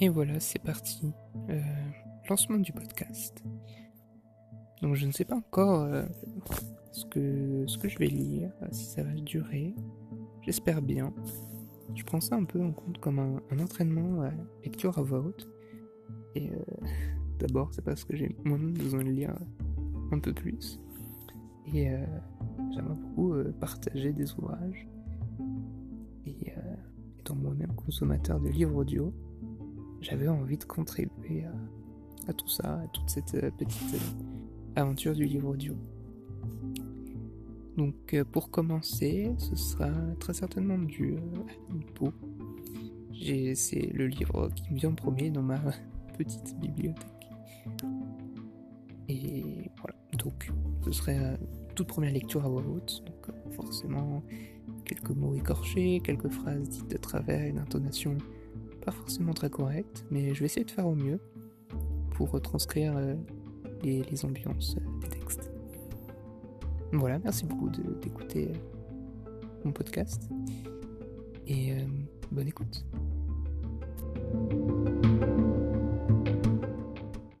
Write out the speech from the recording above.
Et voilà, c'est parti. Euh, lancement du podcast. Donc je ne sais pas encore euh, ce, que, ce que je vais lire, si ça va durer. J'espère bien. Je prends ça un peu en compte comme un, entraînement à lecture à voix haute. Et euh, d'abord, c'est parce que j'ai moi-même besoin de lire un peu plus. Et j'aimerais beaucoup partager des ouvrages. Et étant moi-même consommateur de livres audio, j'avais envie de contribuer à, tout ça, à toute cette euh, petite euh, aventure du livre audio. Donc euh, pour commencer, ce sera très certainement du Alan C'est le livre qui me vient en premier dans ma petite bibliothèque. Et voilà, donc ce serait toute première lecture à voix haute, donc forcément quelques mots écorchés, quelques phrases dites de travers, une intonation pas forcément très correct, mais je vais essayer de faire au mieux pour retranscrire euh, les, ambiances euh, des textes. Voilà, merci beaucoup d'écouter euh, mon podcast et bonne écoute.